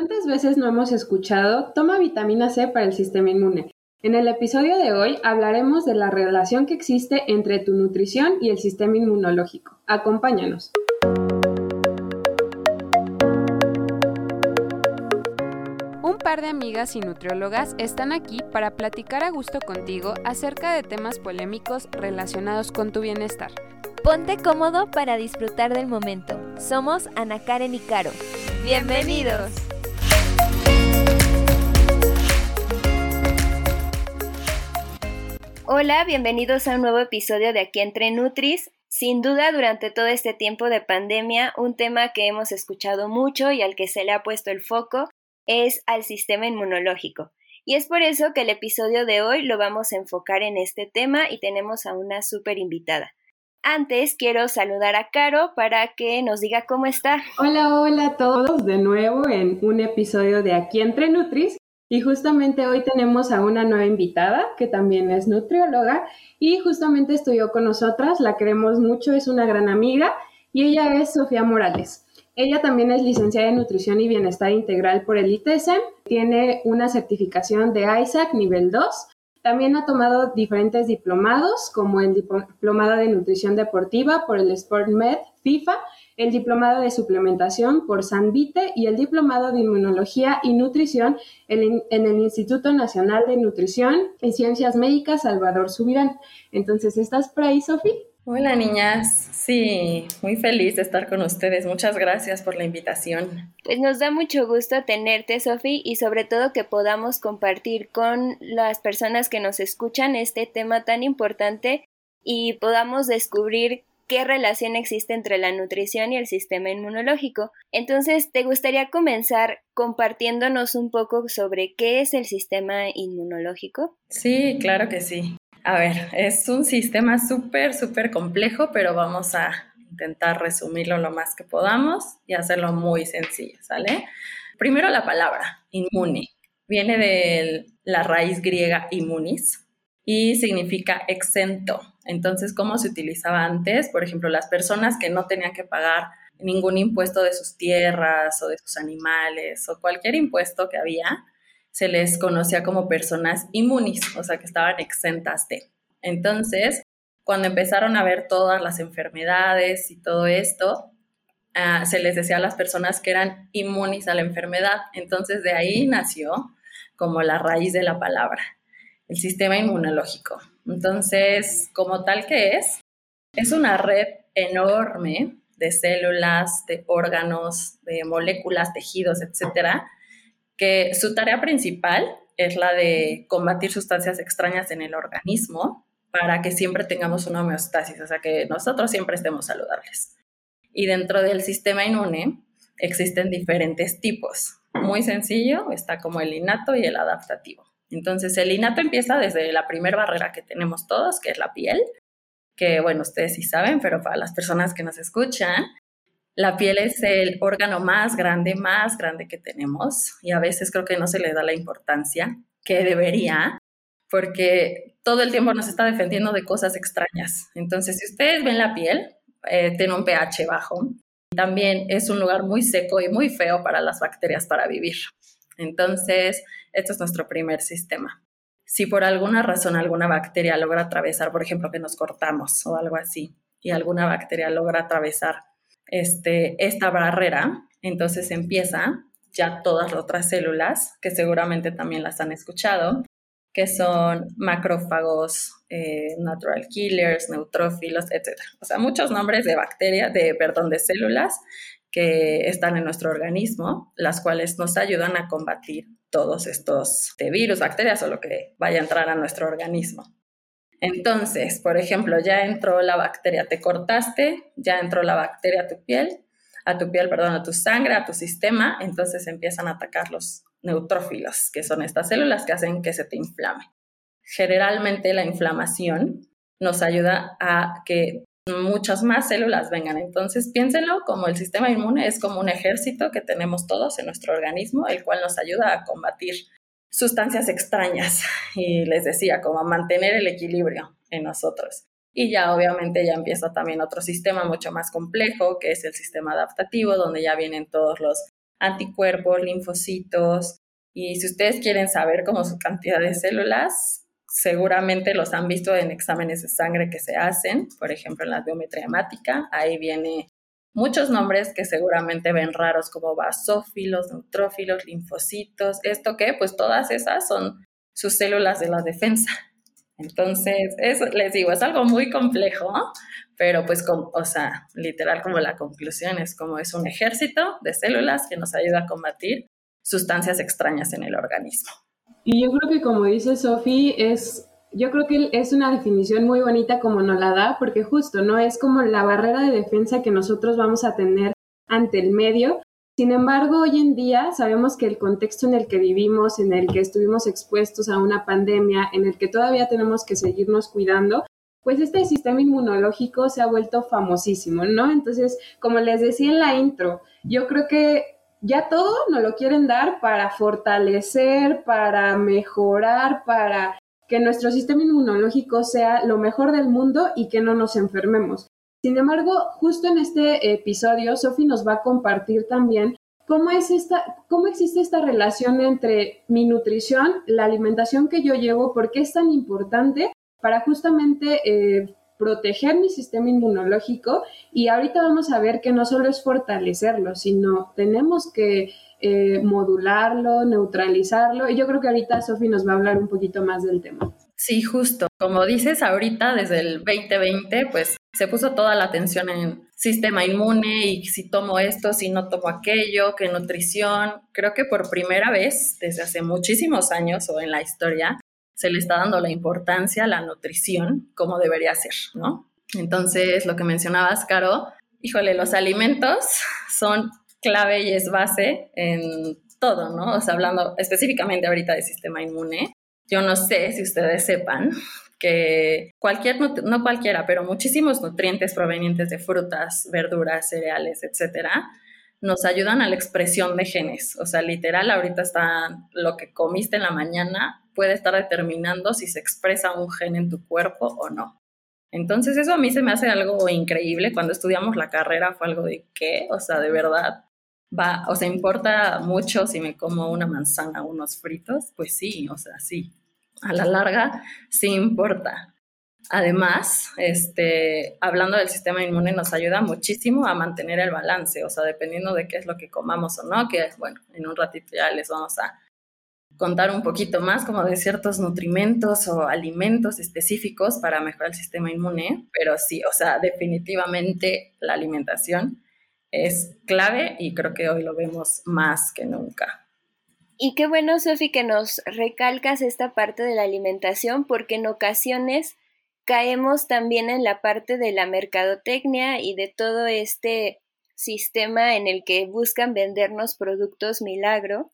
¿Cuántas veces no hemos escuchado toma vitamina C para el sistema inmune? En el episodio de hoy hablaremos de la relación que existe entre tu nutrición y el sistema inmunológico. Acompáñanos. Un par de amigas y nutriólogas están aquí para platicar a gusto contigo acerca de temas polémicos relacionados con tu bienestar. Ponte cómodo para disfrutar del momento. Somos Ana Karen y Caro. Bienvenidos. Hola, bienvenidos a un nuevo episodio de Aquí entre Nutris. Sin duda, durante todo este tiempo de pandemia, un tema que hemos escuchado mucho y al que se le ha puesto el foco es al sistema inmunológico. Y es por eso que el episodio de hoy lo vamos a enfocar en este tema y tenemos a una súper invitada. Antes quiero saludar a Caro para que nos diga cómo está. Hola, hola a todos de nuevo en un episodio de Aquí entre Nutris. Y justamente hoy tenemos a una nueva invitada que también es nutrióloga y justamente estudió con nosotras, la queremos mucho, es una gran amiga y ella es Sofía Morales. Ella también es licenciada en Nutrición y Bienestar Integral por el ITESM, tiene una certificación de ISAC nivel 2, también ha tomado diferentes diplomados como el diplomado de Nutrición Deportiva por el SportMed FIFA el diplomado de suplementación por Sanvite y el diplomado de inmunología y nutrición en, el Instituto Nacional de Nutrición y Ciencias Médicas Salvador Subirán. Entonces, ¿estás por ahí, Sofi? Hola, niñas. Sí, muy feliz de estar con ustedes. Muchas gracias por la invitación. Pues nos da mucho gusto tenerte, Sofi, y sobre todo que podamos compartir con las personas que nos escuchan este tema tan importante y podamos descubrir qué relación existe entre la nutrición y el sistema inmunológico. Entonces, ¿te gustaría comenzar compartiéndonos un poco sobre qué es el sistema inmunológico? Sí, claro que sí. A ver, es un sistema súper, súper complejo, pero vamos a intentar resumirlo lo más que podamos y hacerlo muy sencillo, ¿sale? Primero la palabra, inmune. Viene de la raíz griega immunis y significa exento, entonces, ¿cómo se utilizaba antes? Por ejemplo, las personas que no tenían que pagar ningún impuesto de sus tierras o de sus animales o cualquier impuesto que había, se les conocía como personas inmunis, o sea, que estaban exentas de. Entonces, cuando empezaron a ver todas las enfermedades y todo esto, ah, se les decía a las personas que eran inmunis a la enfermedad. Entonces, de ahí nació como la raíz de la palabra, el sistema inmunológico. Entonces, como tal que es, es una red enorme de células, de órganos, de moléculas, tejidos, etcétera, que su tarea principal es la de combatir sustancias extrañas en el organismo para que siempre tengamos una homeostasis, o sea, que nosotros siempre estemos saludables. Y dentro del sistema inmune existen diferentes tipos. Muy sencillo, está como el innato y el adaptativo. Entonces, el innato empieza desde la primera barrera que tenemos todos, que es la piel, que bueno, ustedes sí saben, pero para las personas que nos escuchan, la piel es el órgano más grande, más grande que tenemos y a veces creo que no se le da la importancia que debería, porque todo el tiempo nos está defendiendo de cosas extrañas. Entonces, si ustedes ven la piel, eh, tiene un pH bajo. También es un lugar muy seco y muy feo para las bacterias para vivir. Entonces, este es nuestro primer sistema. Si por alguna razón alguna bacteria logra atravesar, por ejemplo, que nos cortamos o algo así, y alguna bacteria logra atravesar este, esta barrera, entonces empieza ya todas las otras células, que seguramente también las han escuchado, que son macrófagos, eh, natural killers, neutrófilos, etc. O sea, muchos nombres de bacterias, de, perdón, de células que están en nuestro organismo, las cuales nos ayudan a combatir todos estos virus, bacterias o lo que vaya a entrar a nuestro organismo. Entonces, por ejemplo, ya entró la bacteria, te cortaste, ya entró la bacteria a tu piel, a tu piel, perdón, a tu sangre, a tu sistema, entonces empiezan a atacar los neutrófilos, que son estas células que hacen que se te inflame. Generalmente la inflamación nos ayuda a que muchas más células vengan. Entonces, piénsenlo como el sistema inmune es como un ejército que tenemos todos en nuestro organismo, el cual nos ayuda a combatir sustancias extrañas y les decía, como a mantener el equilibrio en nosotros. Y ya obviamente ya empieza también otro sistema mucho más complejo, que es el sistema adaptativo, donde ya vienen todos los anticuerpos, linfocitos, y si ustedes quieren saber cómo su cantidad de células, seguramente los han visto en exámenes de sangre que se hacen, por ejemplo en la biometría hemática, ahí viene muchos nombres que seguramente ven raros como basófilos, neutrófilos, linfocitos, esto que pues todas esas son sus células de la defensa. Entonces, eso les digo, es algo muy complejo, pero pues, como, o sea, literal como la conclusión es como es un ejército de células que nos ayuda a combatir sustancias extrañas en el organismo. Y yo creo que como dice Sofi, es, yo creo que es una definición muy bonita como nos la da, porque justo, ¿no? Es como la barrera de defensa que nosotros vamos a tener ante el medio. Sin embargo, hoy en día sabemos que el contexto en el que vivimos, en el que estuvimos expuestos a una pandemia, en el que todavía tenemos que seguirnos cuidando, pues este sistema inmunológico se ha vuelto famosísimo, ¿no? Entonces, como les decía en la intro, yo creo que ya todo nos lo quieren dar para fortalecer, para mejorar, para que nuestro sistema inmunológico sea lo mejor del mundo y que no nos enfermemos. Sin embargo, justo en este episodio, Sofi nos va a compartir también cómo, es esta, cómo existe esta relación entre mi nutrición, la alimentación que yo llevo, por qué es tan importante para justamente eh, proteger mi sistema inmunológico y ahorita vamos a ver que no solo es fortalecerlo, sino tenemos que eh, modularlo, neutralizarlo y yo creo que ahorita Sofi nos va a hablar un poquito más del tema. Sí, justo. Como dices, ahorita desde el 2020, pues se puso toda la atención en sistema inmune y si tomo esto, si no tomo aquello, que nutrición. Creo que por primera vez desde hace muchísimos años o en la historia se le está dando la importancia a la nutrición como debería ser, ¿no? Entonces, lo que mencionabas, Caro, híjole, los alimentos son clave y es base en todo, ¿no? O sea, hablando específicamente ahorita de sistema inmune, yo no sé si ustedes sepan que cualquier, no cualquiera, pero muchísimos nutrientes provenientes de frutas, verduras, cereales, etcétera, nos ayudan a la expresión de genes. O sea, literal, ahorita está lo que comiste en la mañana puede estar determinando si se expresa un gen en tu cuerpo o no. Entonces eso a mí se me hace algo increíble. Cuando estudiamos la carrera fue algo de qué, o sea, de verdad va, o sea, importa mucho si me como una manzana unos fritos, pues sí, o sea, sí. A la larga sí importa. Además, este, hablando del sistema inmune, nos ayuda muchísimo a mantener el balance, o sea, dependiendo de qué es lo que comamos o no, que bueno, en un ratito ya les vamos a contar un poquito más como de ciertos nutrimentos o alimentos específicos para mejorar el sistema inmune, pero sí, o sea, definitivamente la alimentación es clave y creo que hoy lo vemos más que nunca. Y qué bueno, Sofi, que nos recalcas esta parte de la alimentación, porque en ocasiones caemos también en la parte de la mercadotecnia y de todo este sistema en el que buscan vendernos productos milagro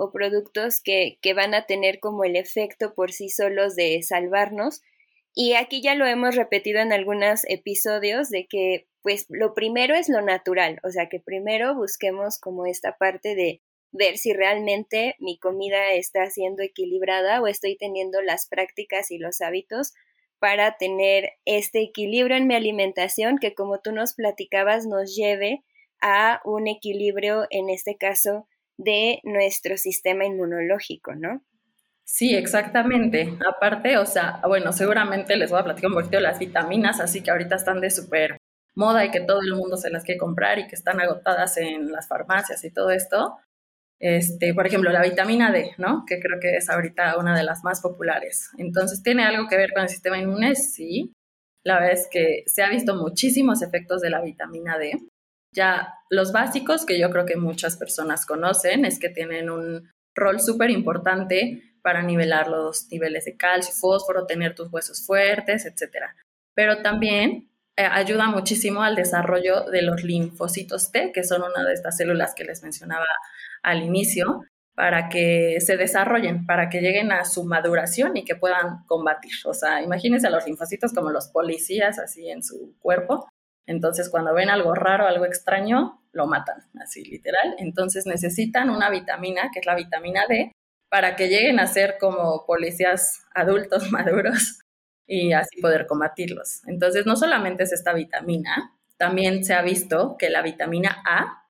o productos que, que van a tener como el efecto por sí solos de salvarnos. Y aquí ya lo hemos repetido en algunos episodios de que pues lo primero es lo natural, o sea que primero busquemos como esta parte de ver si realmente mi comida está siendo equilibrada o estoy teniendo las prácticas y los hábitos para tener este equilibrio en mi alimentación que como tú nos platicabas nos lleve a un equilibrio en este caso de nuestro sistema inmunológico, ¿no? Sí, exactamente. Aparte, o sea, bueno, seguramente les voy a platicar un poquito de las vitaminas, así que ahorita están de súper moda y que todo el mundo se las quiere comprar y que están agotadas en las farmacias y todo esto. Este, por ejemplo, la vitamina D, ¿no? Que creo que es ahorita una de las más populares. Entonces, ¿tiene algo que ver con el sistema inmune? Sí. La verdad es que se ha visto muchísimos efectos de la vitamina D. Ya los básicos que yo creo que muchas personas conocen es que tienen un rol súper importante para nivelar los niveles de calcio, fósforo, tener tus huesos fuertes, etc. Pero también eh, ayuda muchísimo al desarrollo de los linfocitos T, que son una de estas células que les mencionaba al inicio, para que se desarrollen, para que lleguen a su maduración y que puedan combatir. O sea, imagínense a los linfocitos como los policías así en su cuerpo, entonces, cuando ven algo raro, algo extraño, lo matan, así literal. Entonces, necesitan una vitamina, que es la vitamina D, para que lleguen a ser como policías adultos maduros y así poder combatirlos. Entonces, no solamente es esta vitamina, también se ha visto que la vitamina A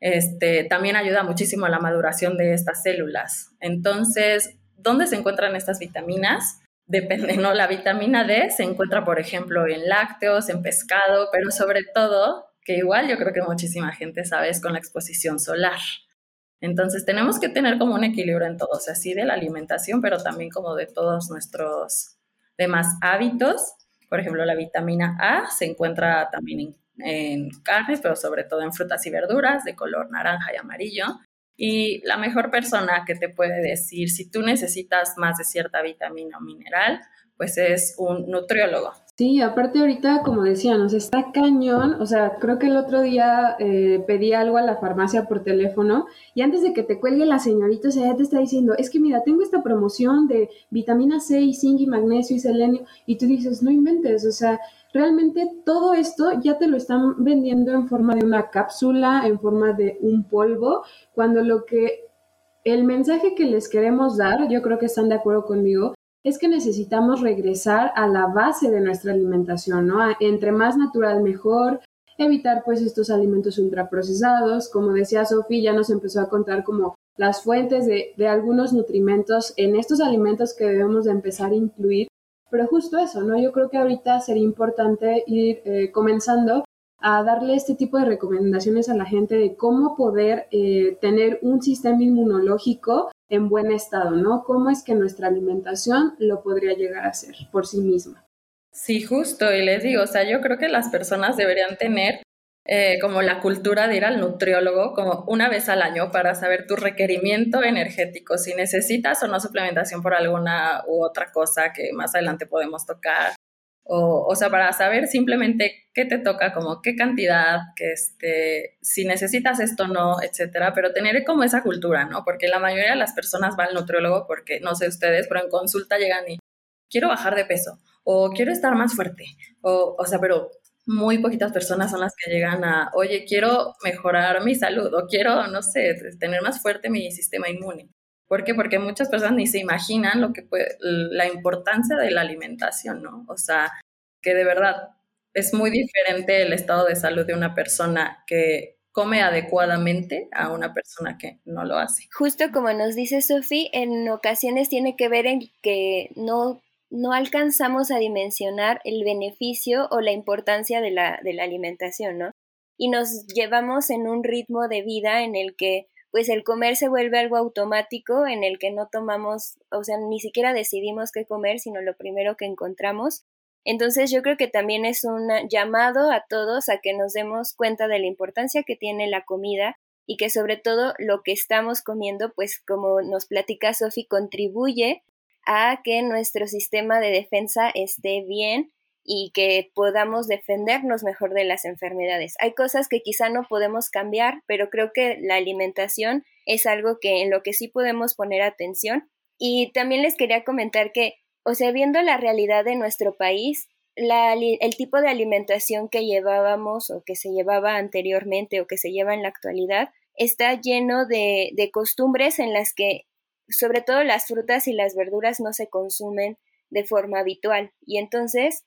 este, también ayuda muchísimo a la maduración de estas células. Entonces, ¿dónde se encuentran estas vitaminas? Depende, ¿no? La vitamina D se encuentra, por ejemplo, en lácteos, en pescado, pero sobre todo, que igual yo creo que muchísima gente sabe, es con la exposición solar. Entonces tenemos que tener como un equilibrio en todo, o sea, sí de la alimentación, pero también como de todos nuestros demás hábitos. Por ejemplo, la vitamina A se encuentra también en, carnes, pero sobre todo en frutas y verduras de color naranja y amarillo. Y la mejor persona que te puede decir si tú necesitas más de cierta vitamina o mineral, pues es un nutriólogo. Sí, aparte ahorita, como decía, nos está cañón, o sea, creo que el otro día eh, pedí algo a la farmacia por teléfono y antes de que te cuelgue la señorita, o sea, ya te está diciendo, es que mira, tengo esta promoción de vitamina C y zinc y magnesio y selenio y tú dices, no inventes, o sea, realmente todo esto ya te lo están vendiendo en forma de una cápsula, en forma de un polvo, cuando lo que el mensaje que les queremos dar, yo creo que están de acuerdo conmigo, es que necesitamos regresar a la base de nuestra alimentación, ¿no? entre más natural mejor, evitar pues estos alimentos ultraprocesados, como decía Sofía, ya nos empezó a contar como las fuentes de, algunos nutrimentos en estos alimentos que debemos de empezar a incluir, pero justo eso, ¿no? Yo creo que ahorita sería importante ir eh, comenzando a darle este tipo de recomendaciones a la gente de cómo poder eh, tener un sistema inmunológico en buen estado, ¿no? ¿Cómo es que nuestra alimentación lo podría llegar a hacer por sí misma? Sí, justo, y les digo, o sea, yo creo que las personas deberían tener eh, como la cultura de ir al nutriólogo como una vez al año para saber tu requerimiento energético, si necesitas o no suplementación por alguna u otra cosa que más adelante podemos tocar, o, o sea, para saber simplemente qué te toca, como qué cantidad, que este, si necesitas esto o no, etcétera, pero tener como esa cultura, ¿no? Porque la mayoría de las personas va al nutriólogo porque, no sé ustedes, pero en consulta llegan y quiero bajar de peso, o quiero estar más fuerte, o, o sea, pero muy poquitas personas son las que llegan a, oye, quiero mejorar mi salud, o quiero, no sé, tener más fuerte mi sistema inmune. ¿Por qué? Porque muchas personas ni se imaginan lo que la importancia de la alimentación, ¿no? O sea, que de verdad es muy diferente el estado de salud de una persona que come adecuadamente a una persona que no lo hace. Justo como nos dice Sophie, en ocasiones tiene que ver en que no, no alcanzamos a dimensionar el beneficio o la importancia de la, de la alimentación, ¿no? Y nos llevamos en un ritmo de vida en el que pues el comer se vuelve algo automático en el que no tomamos, o sea, ni siquiera decidimos qué comer, sino lo primero que encontramos. Entonces yo creo que también es un llamado a todos a que nos demos cuenta de la importancia que tiene la comida y que sobre todo lo que estamos comiendo, pues como nos platica Sofi, contribuye a que nuestro sistema de defensa esté bien y que podamos defendernos mejor de las enfermedades. Hay cosas que quizá no podemos cambiar, pero creo que la alimentación es algo que en lo que sí podemos poner atención. Y también les quería comentar que, o sea, viendo la realidad de nuestro país, el tipo de alimentación que llevábamos o que se llevaba anteriormente o que se lleva en la actualidad está lleno de, de costumbres en las que sobre todo las frutas y las verduras no se consumen de forma habitual y entonces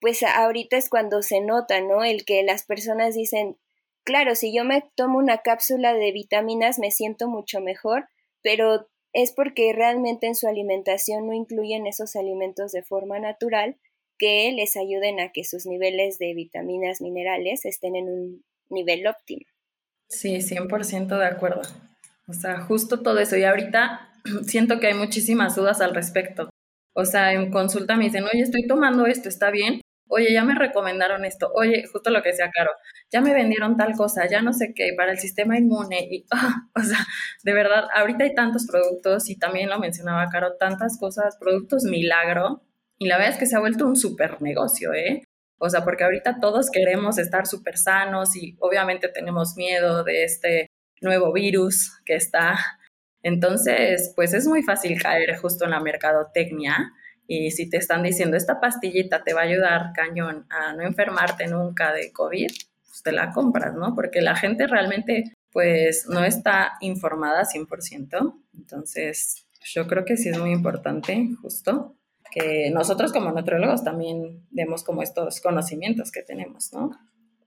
pues ahorita es cuando se nota, ¿no? El que las personas dicen, claro, si yo me tomo una cápsula de vitaminas me siento mucho mejor, pero es porque realmente en su alimentación no incluyen esos alimentos de forma natural que les ayuden a que sus niveles de vitaminas, minerales estén en un nivel óptimo. Sí, 100% de acuerdo. O sea, justo todo eso. Y ahorita siento que hay muchísimas dudas al respecto. O sea, en consulta me dicen, oye, estoy tomando esto, ¿está bien? Oye, ya me recomendaron esto, oye, justo lo que decía Caro, ya me vendieron tal cosa, ya no sé qué, para el sistema inmune, y, o sea, de verdad, ahorita hay tantos productos, y también lo mencionaba Caro, tantas cosas, productos milagro, y la verdad es que se ha vuelto un súper negocio, ¿eh? O sea, porque ahorita todos queremos estar súper sanos y obviamente tenemos miedo de este nuevo virus que está. Entonces, pues es muy fácil caer justo en la mercadotecnia y si te están diciendo, esta pastillita te va a ayudar cañón a no enfermarte nunca de COVID, pues te la compras, ¿no? Porque la gente realmente pues no está informada 100%. Entonces, yo creo que sí es muy importante, justo, que nosotros como nutriólogos también demos como estos conocimientos que tenemos, ¿no?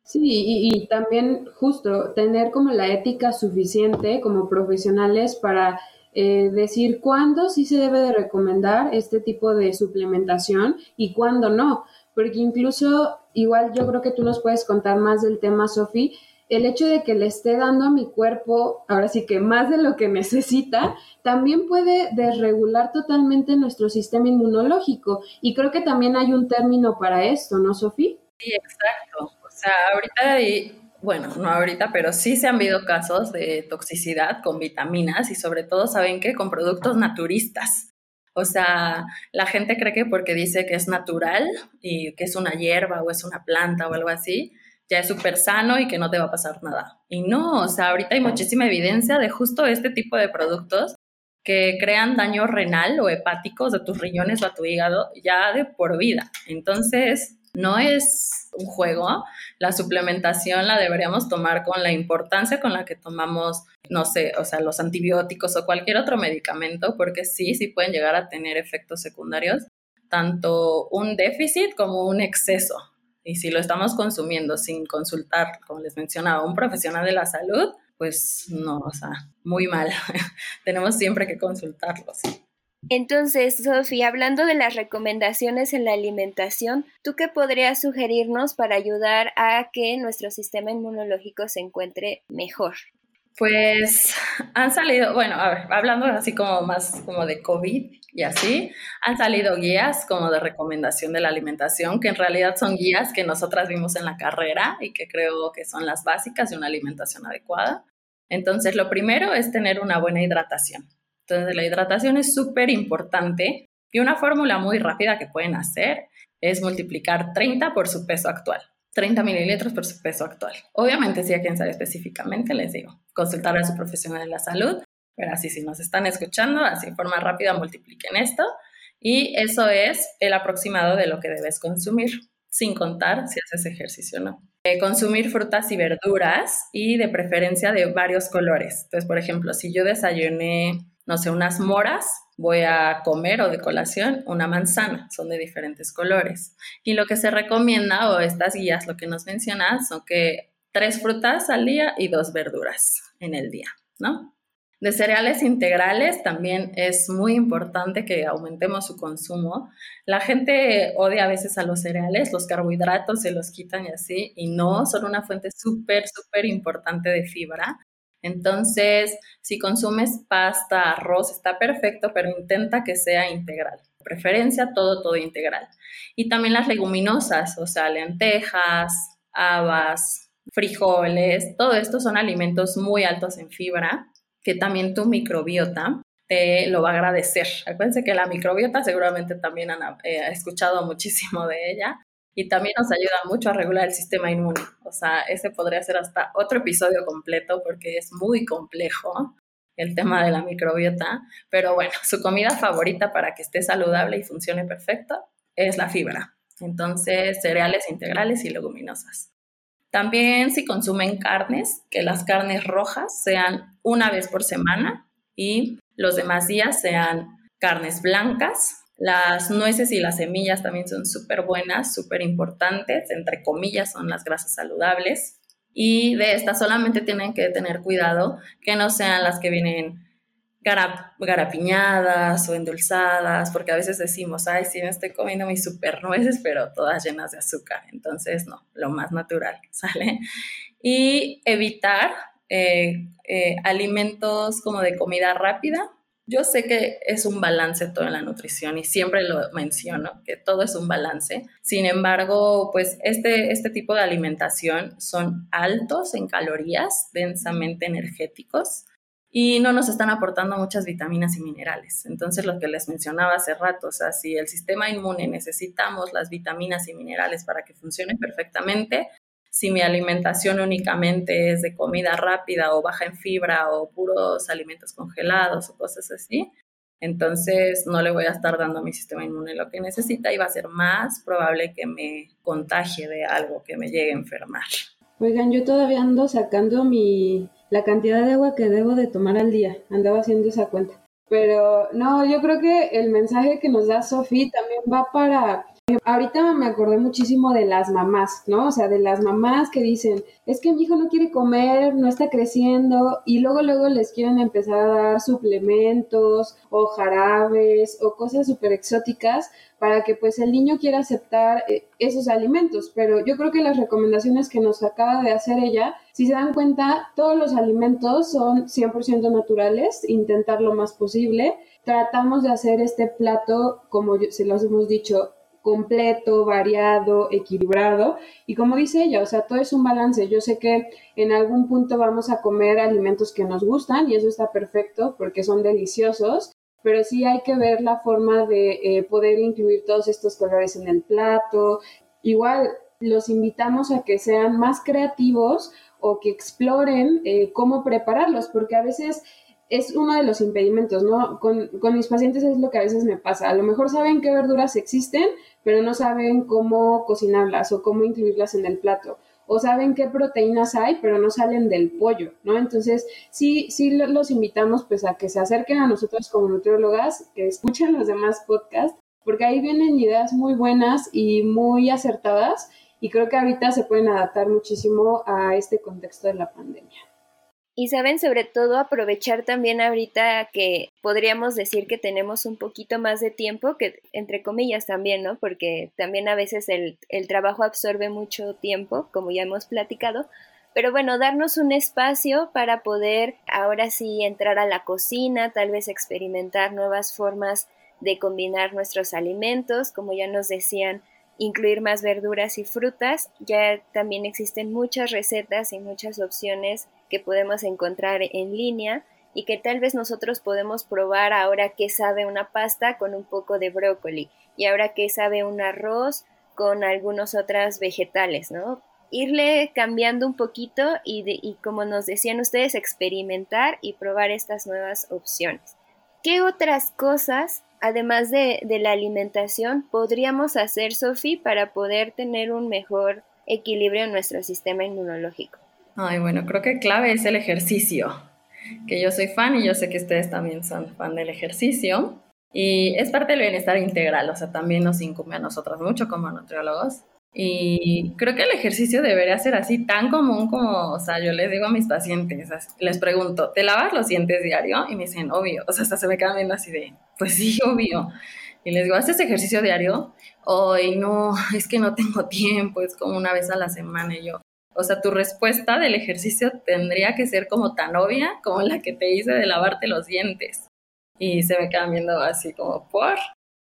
Sí, y, también justo tener como la ética suficiente como profesionales para eh, decir cuándo sí se debe de recomendar este tipo de suplementación y cuándo no, porque incluso igual yo creo que tú nos puedes contar más del tema, Sofi, el hecho de que le esté dando a mi cuerpo, ahora sí que más de lo que necesita, también puede desregular totalmente nuestro sistema inmunológico. Y creo que también hay un término para esto, ¿no, Sofi? Sí, exacto. O sea, ahorita, bueno, no ahorita, pero sí se han habido casos de toxicidad con vitaminas y sobre todo, ¿saben qué? Con productos naturistas. O sea, la gente cree que porque dice que es natural y que es una hierba o es una planta o algo así, ya es súper sano y que no te va a pasar nada. Y no, o sea, ahorita hay muchísima evidencia de justo este tipo de productos que crean daño renal o hepáticos de tus riñones o a tu hígado ya de por vida. Entonces, no es un juego. La suplementación la deberíamos tomar con la importancia con la que tomamos, no sé, o sea, los antibióticos o cualquier otro medicamento, porque sí, sí pueden llegar a tener efectos secundarios, tanto un déficit como un exceso. Y si lo estamos consumiendo sin consultar, como les mencionaba, un profesional de la salud, pues no, o sea, muy mal. Tenemos siempre que consultarlos. Entonces, Sofía, hablando de las recomendaciones en la alimentación, ¿tú qué podrías sugerirnos para ayudar a que nuestro sistema inmunológico se encuentre mejor? Pues han salido, bueno, a ver, hablando así como más como de COVID y así, han salido guías como de recomendación de la alimentación, que en realidad son guías que nosotras vimos en la carrera y que creo que son las básicas de una alimentación adecuada. Entonces, lo primero es tener una buena hidratación. Entonces, la hidratación es súper importante y una fórmula muy rápida que pueden hacer es multiplicar 30 por su peso actual. 30 mililitros por su peso actual. Obviamente, si hay quien sabe específicamente, les digo, consultar a su profesional de la salud, pero así si nos están escuchando, así en forma rápida multipliquen esto y eso es el aproximado de lo que debes consumir, sin contar si haces ejercicio o no. Eh, consumir frutas y verduras y de preferencia de varios colores. Entonces, por ejemplo, si yo desayuné, no sé, unas moras, voy a comer o de colación una manzana, son de diferentes colores. Y lo que se recomienda, o estas guías lo que nos mencionan, son que tres frutas al día y dos verduras en el día, ¿no? De cereales integrales también es muy importante que aumentemos su consumo. La gente odia a veces a los cereales, los carbohidratos se los quitan y así, y no, son una fuente súper, súper importante de fibra. Entonces, si consumes pasta, arroz, está perfecto, pero intenta que sea integral. Preferencia, todo, todo integral. Y también las leguminosas, o sea, lentejas, habas, frijoles, todo esto son alimentos muy altos en fibra que también tu microbiota te lo va a agradecer. Acuérdense que la microbiota seguramente también han eh, escuchado muchísimo de ella y también nos ayuda mucho a regular el sistema inmune. O sea, ese podría ser hasta otro episodio completo porque es muy complejo el tema de la microbiota, pero bueno, su comida favorita para que esté saludable y funcione perfecto es la fibra. Entonces, cereales integrales y leguminosas. También si consumen carnes, que las carnes rojas sean una vez por semana y los demás días sean carnes blancas, las nueces y las semillas también son súper buenas, súper importantes, entre comillas son las grasas saludables. Y de estas solamente tienen que tener cuidado que no sean las que vienen garapiñadas o endulzadas, porque a veces decimos, ay, sí, me estoy comiendo mis super nueces, pero todas llenas de azúcar. Entonces, no, lo más natural, ¿sale? Y evitar eh, eh, alimentos como de comida rápida, yo sé que es un balance todo en la nutrición y siempre lo menciono, que todo es un balance. Sin embargo, pues este, este tipo de alimentación son altos en calorías, densamente energéticos y no nos están aportando muchas vitaminas y minerales. Entonces, lo que les mencionaba hace rato, o si el sistema inmune necesitamos las vitaminas y minerales para que funcione perfectamente, si mi alimentación únicamente es de comida rápida o baja en fibra o puros alimentos congelados o cosas así, entonces no le voy a estar dando a mi sistema inmune lo que necesita y va a ser más probable que me contagie de algo, que me llegue a enfermar. Oigan, yo todavía ando sacando mi la cantidad de agua que debo de tomar al día. Andaba haciendo esa cuenta. Pero no, yo creo que el mensaje que nos da Sofi también va para Ahorita me acordé muchísimo de las mamás, ¿no? O sea, de las mamás que dicen, es que mi hijo no quiere comer, no está creciendo, y luego, luego les quieren empezar a dar suplementos o jarabes o cosas súper exóticas para que pues el niño quiera aceptar eh, esos alimentos. Pero yo creo que las recomendaciones que nos acaba de hacer ella, si se dan cuenta, todos los alimentos son 100% naturales, intentar lo más posible. Tratamos de hacer este plato, como se los hemos dicho, completo, variado, equilibrado. Y como dice ella, o sea, todo es un balance. Yo sé que en algún punto vamos a comer alimentos que nos gustan y eso está perfecto porque son deliciosos, pero sí hay que ver la forma de eh, poder incluir todos estos colores en el plato. Igual los invitamos a que sean más creativos o que exploren eh, cómo prepararlos, porque a veces es uno de los impedimentos, ¿no? Con, con, mis pacientes es lo que a veces me pasa. A lo mejor saben qué verduras existen, pero no saben cómo cocinarlas o cómo incluirlas en el plato. O saben qué proteínas hay, pero no salen del pollo, ¿no? Entonces, sí, sí los invitamos pues a que se acerquen a nosotros como nutriólogas, que escuchen los demás podcasts, porque ahí vienen ideas muy buenas y muy acertadas y creo que ahorita se pueden adaptar muchísimo a este contexto de la pandemia. Y saben sobre todo aprovechar también ahorita que podríamos decir que tenemos un poquito más de tiempo, que entre comillas también, ¿no? Porque también a veces el, el trabajo absorbe mucho tiempo, como ya hemos platicado. Pero bueno, darnos un espacio para poder ahora sí entrar a la cocina, tal vez experimentar nuevas formas de combinar nuestros alimentos, como ya nos decían, incluir más verduras y frutas. Ya también existen muchas recetas y muchas opciones que podemos encontrar en línea y que tal vez nosotros podemos probar ahora qué sabe una pasta con un poco de brócoli y ahora qué sabe un arroz con algunos otros vegetales, ¿no? Irle cambiando un poquito y como nos decían ustedes, experimentar y probar estas nuevas opciones. ¿Qué otras cosas además de, la alimentación, podríamos hacer, Sofi, para poder tener un mejor equilibrio en nuestro sistema inmunológico? Ay, bueno, creo que clave es el ejercicio, que yo soy fan y yo sé que ustedes también son fan del ejercicio. Y es parte del bienestar integral, o sea, también nos incumbe a nosotros mucho como nutriólogos. Y creo que el ejercicio debería ser así tan común como, o sea, yo les digo a mis pacientes, les pregunto, ¿te lavas los dientes diario? Y me dicen, obvio, o sea, hasta se me quedan viendo así de, pues sí, obvio. Y les digo, ¿haces ejercicio diario? Hoy no, es que no tengo tiempo, es como una vez a la semana. Y yo, o sea, tu respuesta del ejercicio tendría que ser como tan obvia como la que te hice de lavarte los dientes. Y se me quedan viendo así como, ¿por?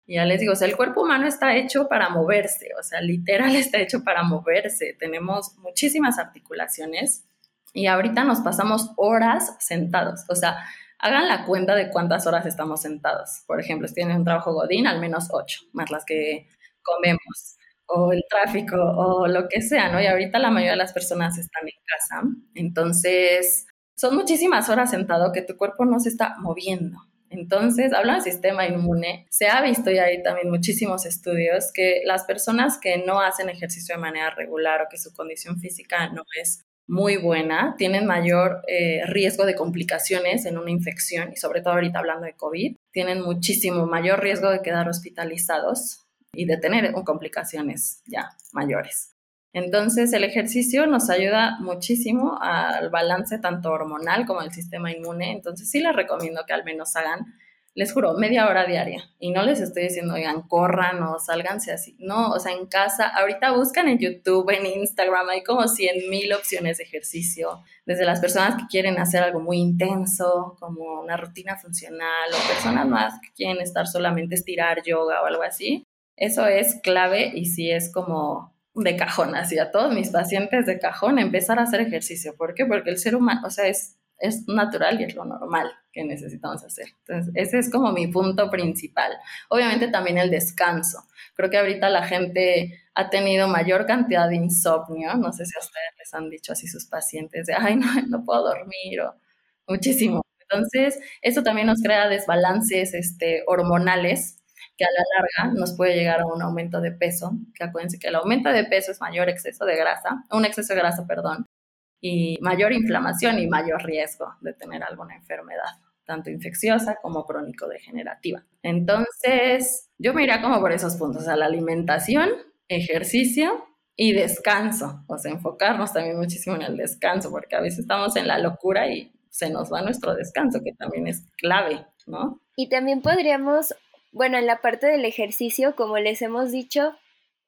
Y ya les digo, o sea, el cuerpo humano está hecho para moverse, o sea, literal está hecho para moverse. Tenemos muchísimas articulaciones y ahorita nos pasamos horas sentados. O sea, hagan la cuenta de cuántas horas estamos sentados. Por ejemplo, si tienen un trabajo godín, al menos ocho, más las que comemos, o el tráfico, o lo que sea, ¿no? Y ahorita la mayoría de las personas están en casa. Entonces, son muchísimas horas sentado que tu cuerpo no se está moviendo. Entonces, hablando del sistema inmune, se ha visto y hay también muchísimos estudios que las personas que no hacen ejercicio de manera regular o que su condición física no es muy buena, tienen mayor eh, riesgo de complicaciones en una infección y sobre todo ahorita hablando de COVID, tienen muchísimo mayor riesgo de quedar hospitalizados y de tener complicaciones ya mayores. Entonces, el ejercicio nos ayuda muchísimo al balance tanto hormonal como del sistema inmune. Entonces, sí les recomiendo que al menos hagan, les juro, media hora diaria. Y no les estoy diciendo, oigan, corran o sálganse así. No, o sea, en casa, ahorita buscan en YouTube, en Instagram, hay como 100 mil opciones de ejercicio. Desde las personas que quieren hacer algo muy intenso, como una rutina funcional, o personas más que quieren estar solamente estirar yoga o algo así. Eso es clave y sí es como de cajón, así a todos mis pacientes de cajón, empezar a hacer ejercicio. ¿Por qué? Porque el ser humano, o sea, es, es natural y es lo normal que necesitamos hacer. Entonces, ese es como mi punto principal. Obviamente también el descanso. Creo que ahorita la gente ha tenido mayor cantidad de insomnio, no sé si a ustedes les han dicho así sus pacientes, de, ay, no, no puedo dormir, o muchísimo. Entonces, eso también nos crea desbalances este, hormonales que a la larga nos puede llegar a un aumento de peso, que acuérdense que el aumento de peso es mayor exceso de grasa, un exceso de grasa, perdón, y mayor inflamación y mayor riesgo de tener alguna enfermedad. tanto infecciosa como crónico-degenerativa. Entonces, yo me iría como por esos puntos, a la alimentación, ejercicio y descanso, o sea, enfocarnos también muchísimo en el descanso, porque a veces estamos en la locura y se nos va nuestro descanso, que también es clave, ¿no? Y también podríamos, bueno, en la parte del ejercicio, como les hemos dicho,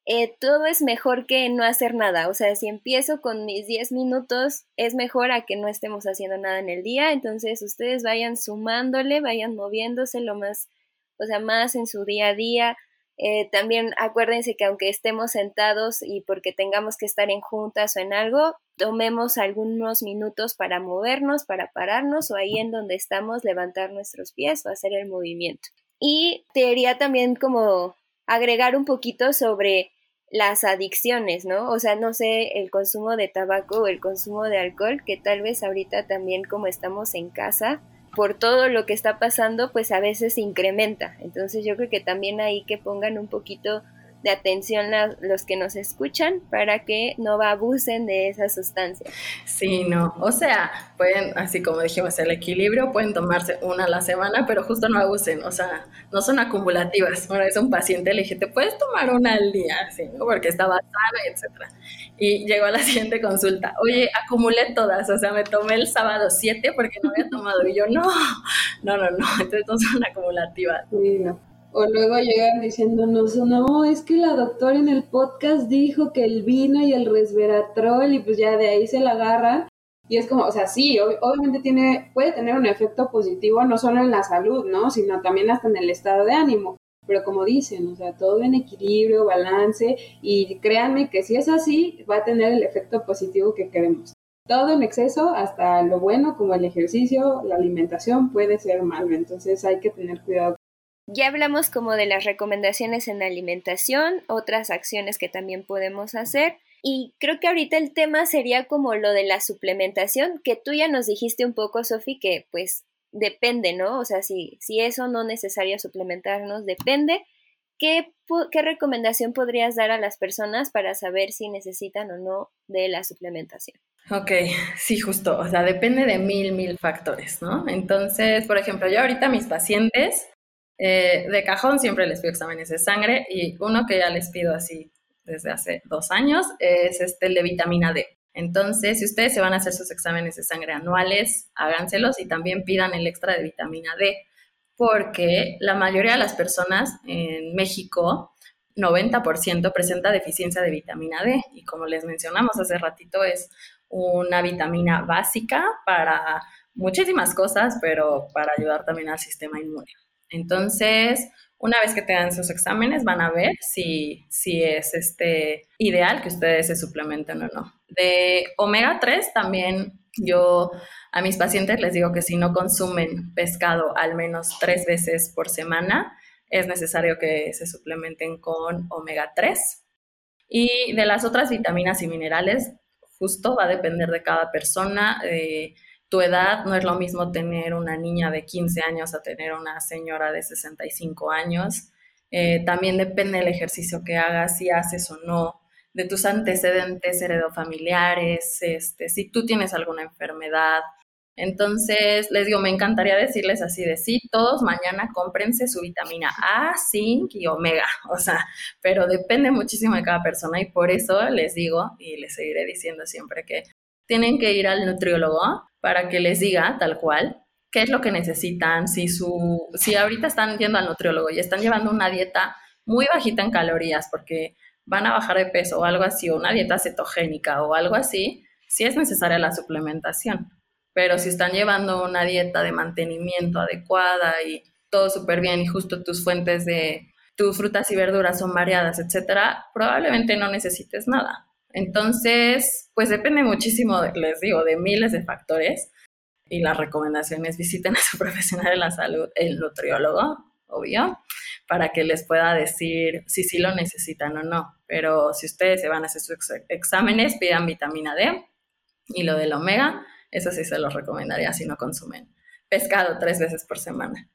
eh, todo es mejor que no hacer nada. O sea, si empiezo con mis 10 minutos, es mejor a que no estemos haciendo nada en el día. Entonces, ustedes vayan sumándole, vayan moviéndose lo más, o sea, más en su día a día. Eh, también acuérdense que aunque estemos sentados y porque tengamos que estar en juntas o en algo, tomemos algunos minutos para movernos, para pararnos o ahí en donde estamos levantar nuestros pies o hacer el movimiento. Y te diría también como agregar un poquito sobre las adicciones, ¿no? O sea, no sé, el consumo de tabaco o el consumo de alcohol, que tal vez ahorita también como estamos en casa, por todo lo que está pasando, pues a veces se incrementa. Entonces yo creo que también ahí que pongan un poquito de atención a los que nos escuchan para que no abusen de esa sustancia. Sí, no, o sea, pueden, así como dijimos, el equilibrio, pueden tomarse una a la semana, pero justo no abusen, o sea, no son acumulativas. Bueno, es un paciente, le dije, te puedes tomar una al día, así, ¿no? Porque estaba sano, etcétera. Y llegó a la siguiente consulta, oye, acumulé todas, o sea, me tomé el sábado siete porque no había tomado, y yo, no, no, no, no, entonces no son acumulativas. Sí, no. O luego llegan diciéndonos, no, es que la doctora en el podcast dijo que el vino y el resveratrol y pues ya de ahí se la agarran. Y es como, o sea, sí, obviamente tiene, puede tener un efecto positivo no solo en la salud, ¿no? Sino también hasta en el estado de ánimo. Pero como dicen, o sea, todo en equilibrio, balance, y créanme que si es así, va a tener el efecto positivo que queremos. Todo en exceso, hasta lo bueno como el ejercicio, la alimentación, puede ser malo. Entonces hay que tener cuidado ya hablamos como de las recomendaciones en alimentación, otras acciones que también podemos hacer. Y creo que ahorita el tema sería como lo de la suplementación, que tú ya nos dijiste un poco, Sofi, que pues depende, ¿no? O sea, si, si eso no necesario suplementarnos, depende. ¿Qué, ¿Qué recomendación podrías dar a las personas para saber si necesitan o no de la suplementación? Ok, sí, justo, o sea, depende de mil, mil factores, ¿no? Entonces, por ejemplo, yo ahorita mis pacientes eh, de cajón siempre les pido exámenes de sangre y uno que ya les pido así desde hace dos años es este el de vitamina D. Entonces, si ustedes se van a hacer sus exámenes de sangre anuales, háganselos y también pidan el extra de vitamina D, porque la mayoría de las personas en México, 90% presenta deficiencia de vitamina D y como les mencionamos hace ratito es una vitamina básica para muchísimas cosas, pero para ayudar también al sistema inmune. Entonces, una vez que tengan sus exámenes, van a ver si, si es este, ideal que ustedes se suplementen o no. De omega 3 también yo a mis pacientes les digo que si no consumen pescado al menos tres veces por semana, es necesario que se suplementen con omega 3. Y de las otras vitaminas y minerales, justo va a depender de cada persona. Eh, tu edad, no es lo mismo tener una niña de 15 años a tener una señora de 65 años. Eh, también depende del ejercicio que hagas, si haces o no, de tus antecedentes heredofamiliares, este, si tú tienes alguna enfermedad. Entonces, les digo, me encantaría decirles así de sí, todos mañana cómprense su vitamina A, zinc y omega, o sea, pero depende muchísimo de cada persona y por eso les digo y les seguiré diciendo siempre que tienen que ir al nutriólogo para que les diga tal cual qué es lo que necesitan, si su si ahorita están yendo al nutriólogo y están llevando una dieta muy bajita en calorías porque van a bajar de peso o algo así, o una dieta cetogénica o algo así, sí es necesaria la suplementación. Pero si están llevando una dieta de mantenimiento adecuada y todo súper bien y justo tus fuentes de tus frutas y verduras son variadas, etcétera, probablemente no necesites nada. Entonces, pues depende muchísimo, les digo, de miles de factores y las recomendaciones visiten a su profesional de la salud, el nutriólogo, obvio, para que les pueda decir si sí lo necesitan o no. Pero si ustedes se van a hacer sus exámenes, pidan vitamina D y lo del omega, eso sí se los recomendaría si no consumen pescado tres veces por semana.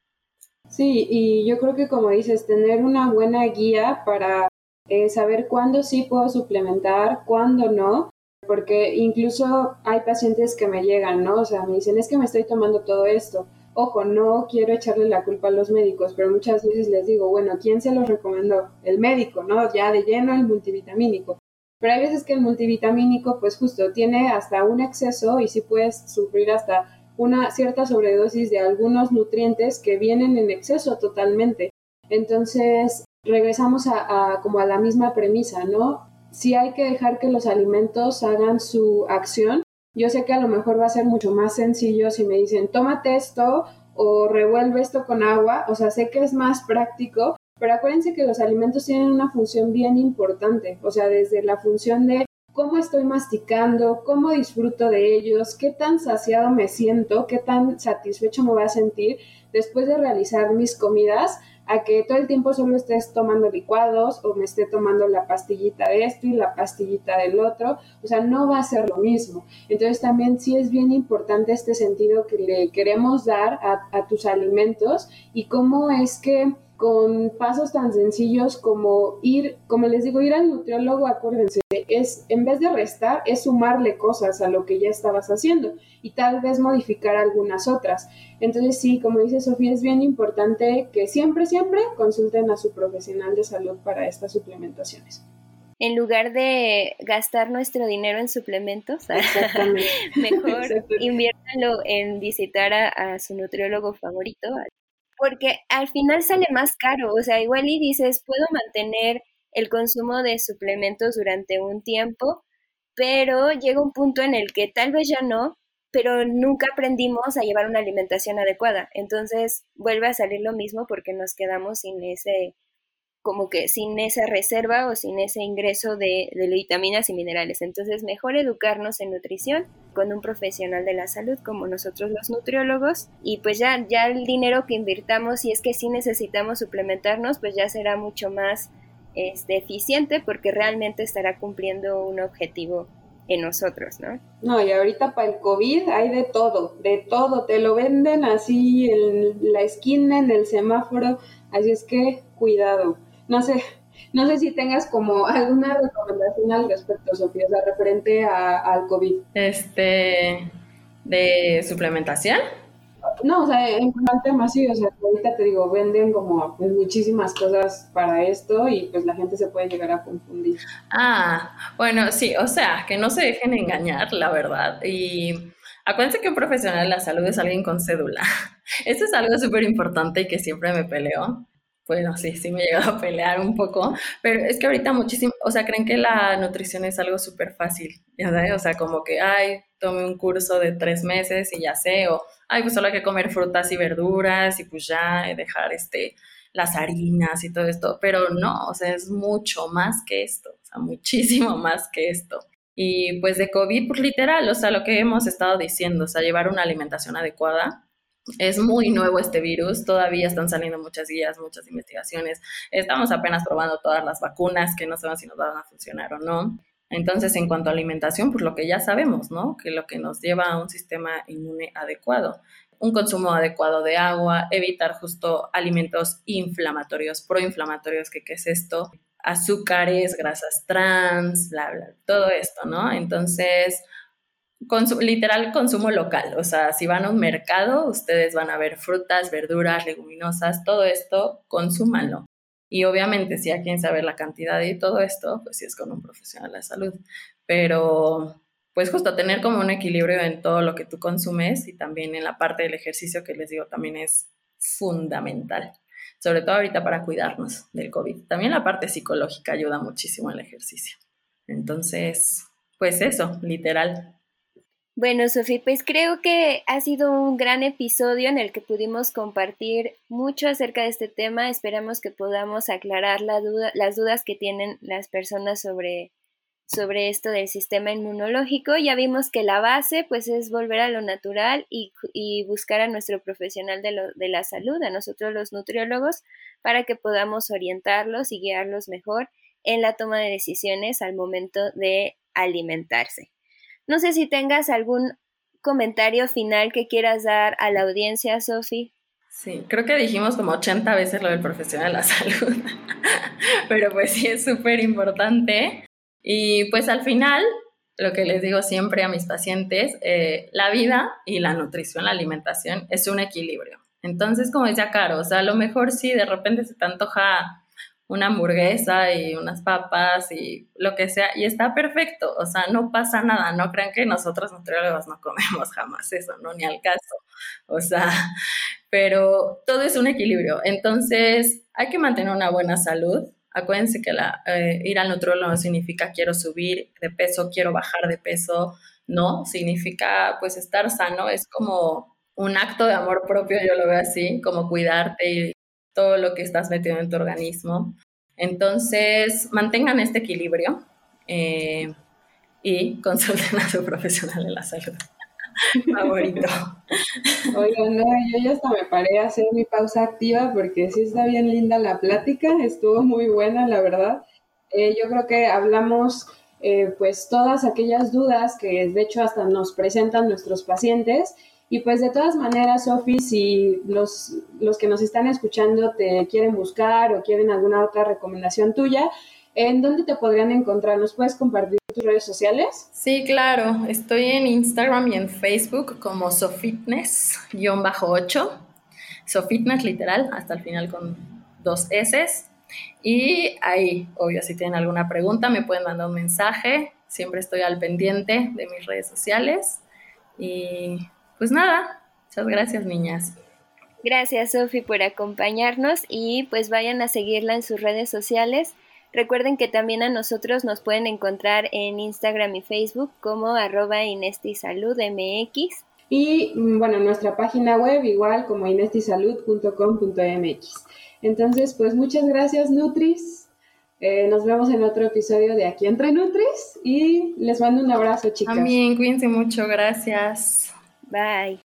Sí, y yo creo que como dices, tener una buena guía para eh, saber cuándo sí puedo suplementar, cuándo no, porque incluso hay pacientes que me llegan, ¿no? O sea, me dicen, es que me estoy tomando todo esto, Ojo, no quiero echarle la culpa a los médicos, pero muchas veces les digo, bueno, ¿quién se los recomendó? El médico, ¿no? Ya de lleno el multivitamínico. Pero hay veces que el multivitamínico, pues justo, tiene hasta un exceso y sí puedes sufrir hasta una cierta sobredosis de algunos nutrientes que vienen en exceso totalmente. Entonces, regresamos a, como a la misma premisa, ¿no? Si hay que dejar que los alimentos hagan su acción, yo sé que a lo mejor va a ser mucho más sencillo si me dicen, tómate esto o revuelve esto con agua, o sea, sé que es más práctico, pero acuérdense que los alimentos tienen una función bien importante, o sea, desde la función de cómo estoy masticando, cómo disfruto de ellos, qué tan saciado me siento, qué tan satisfecho me voy a sentir después de realizar mis comidas, a que todo el tiempo solo estés tomando licuados o me esté tomando la pastillita de esto y la pastillita del otro, o sea, no va a ser lo mismo. Entonces también sí es bien importante este sentido que le queremos dar a, a tus alimentos y cómo es que con pasos tan sencillos como ir, como les digo, ir al nutriólogo, acuérdense, es en vez de restar, es sumarle cosas a lo que ya estabas haciendo y tal vez modificar algunas otras. Entonces sí, como dice Sofía, es bien importante que siempre, siempre consulten a su profesional de salud para estas suplementaciones. En lugar de gastar nuestro dinero en suplementos, mejor inviértanlo en visitar a, a su nutriólogo favorito, porque al final sale más caro, o sea, igual y dices, puedo mantener el consumo de suplementos durante un tiempo, pero llega un punto en el que tal vez ya no, pero nunca aprendimos a llevar una alimentación adecuada. Entonces vuelve a salir lo mismo porque nos quedamos sin ese como que sin esa reserva o sin ese ingreso de, vitaminas y minerales. Entonces, mejor educarnos en nutrición con un profesional de la salud como nosotros los nutriólogos y pues ya, ya el dinero que invirtamos, si es que sí necesitamos suplementarnos, pues ya será mucho más este, eficiente porque realmente estará cumpliendo un objetivo en nosotros, ¿no? No, y ahorita para el COVID hay de todo, de todo, te lo venden así en la esquina, en el semáforo, así es que cuidado. No sé, no sé si tengas como alguna recomendación al respecto, Sofía, o sea, referente a, al COVID. Este, de suplementación. No, o sea, en cuanto al tema, sí, o sea, ahorita te digo, venden como pues, muchísimas cosas para esto y pues la gente se puede llegar a confundir. Ah, bueno, sí, o sea, que no se dejen engañar, la verdad. Y acuérdense que un profesional de la salud es alguien con cédula. Esto es algo súper importante y que siempre me peleo bueno, sí, sí me he llegado a pelear un poco, pero es que ahorita muchísimo, o sea, creen que la nutrición es algo súper fácil, ¿ya sabes? O sea, como que, ay, tome un curso de tres meses y ya sé, o, ay, pues solo hay que comer frutas y verduras y pues ya dejar este, las harinas y todo esto, pero no, o sea, es mucho más que esto, o sea, muchísimo más que esto. Y pues de COVID, pues literal, o sea, lo que hemos estado diciendo, o sea, llevar una alimentación adecuada, es muy nuevo este virus, todavía están saliendo muchas guías, muchas investigaciones. Estamos apenas probando todas las vacunas que no sabemos si nos van a funcionar o no. Entonces, en cuanto a alimentación, pues lo que ya sabemos, ¿no? Que lo que nos lleva a un sistema inmune adecuado, un consumo adecuado de agua, evitar justo alimentos inflamatorios, proinflamatorios, que qué es esto, azúcares, grasas trans, bla, bla, todo esto, ¿no? Entonces, literal consumo local, o sea, si van a un mercado, ustedes van a ver frutas, verduras, leguminosas, todo esto, consúmanlo. Y obviamente, si hay quien saber la cantidad y todo esto, pues sí es con un profesional de salud. Pero, pues justo tener como un equilibrio en todo lo que tú consumes y también en la parte del ejercicio que les digo también es fundamental. Sobre todo ahorita para cuidarnos del COVID. También la parte psicológica ayuda muchísimo el ejercicio. Entonces, pues eso, literal, bueno, Sofía, pues creo que ha sido un gran episodio en el que pudimos compartir mucho acerca de este tema. Esperamos que podamos aclarar la duda, las dudas que tienen las personas sobre, sobre esto del sistema inmunológico. Ya vimos que la base pues es volver a lo natural y, y buscar a nuestro profesional de, lo, de la salud, a nosotros los nutriólogos, para que podamos orientarlos y guiarlos mejor en la toma de decisiones al momento de alimentarse. No sé si tengas algún comentario final que quieras dar a la audiencia, Sofi. Sí, creo que dijimos como 80 veces lo del profesional de la salud, pero pues sí es súper importante. Y pues al final, lo que les digo siempre a mis pacientes, eh, la vida y la nutrición, la alimentación es un equilibrio. Entonces, como decía Caro, a lo mejor sí de repente se te antoja una hamburguesa y unas papas y lo que sea, y está perfecto, o sea, no pasa nada, no crean que nosotros nutriólogos no comemos jamás eso, no, ni al caso, o sea, pero todo es un equilibrio, entonces hay que mantener una buena salud, acuérdense que la, eh, ir al nutriólogo no significa quiero subir de peso, quiero bajar de peso, no, significa pues estar sano, es como un acto de amor propio, yo lo veo así, como cuidarte y todo lo que estás metiendo en tu organismo. Entonces, mantengan este equilibrio eh, y consulten a su profesional de la salud favorito. Oigan, no, yo ya hasta me paré a hacer mi pausa activa porque sí está bien linda la plática, estuvo muy buena, la verdad. Eh, yo creo que hablamos eh, pues todas aquellas dudas que de hecho hasta nos presentan nuestros pacientes y pues de todas maneras, Sofi, si los, los que nos están escuchando te quieren buscar o quieren alguna otra recomendación tuya, ¿en dónde te podrían encontrar? ¿Nos puedes compartir tus redes sociales? Sí, claro. Estoy en Instagram y en Facebook como Sofitness-8. Sofitness literal, hasta el final con dos S. Y ahí, obvio, si tienen alguna pregunta, me pueden mandar un mensaje. Siempre estoy al pendiente de mis redes sociales. Y pues nada, muchas gracias niñas. Gracias Sofi por acompañarnos y pues vayan a seguirla en sus redes sociales. Recuerden que también a nosotros nos pueden encontrar en Instagram y Facebook como arroba inestisaludmx. Y mm, bueno, nuestra página web igual como inestisalud.com.mx. Entonces, pues muchas gracias Nutris. Eh, nos vemos en otro episodio de Aquí entre Nutris y les mando un abrazo chicas. También, cuídense mucho, gracias. Bye.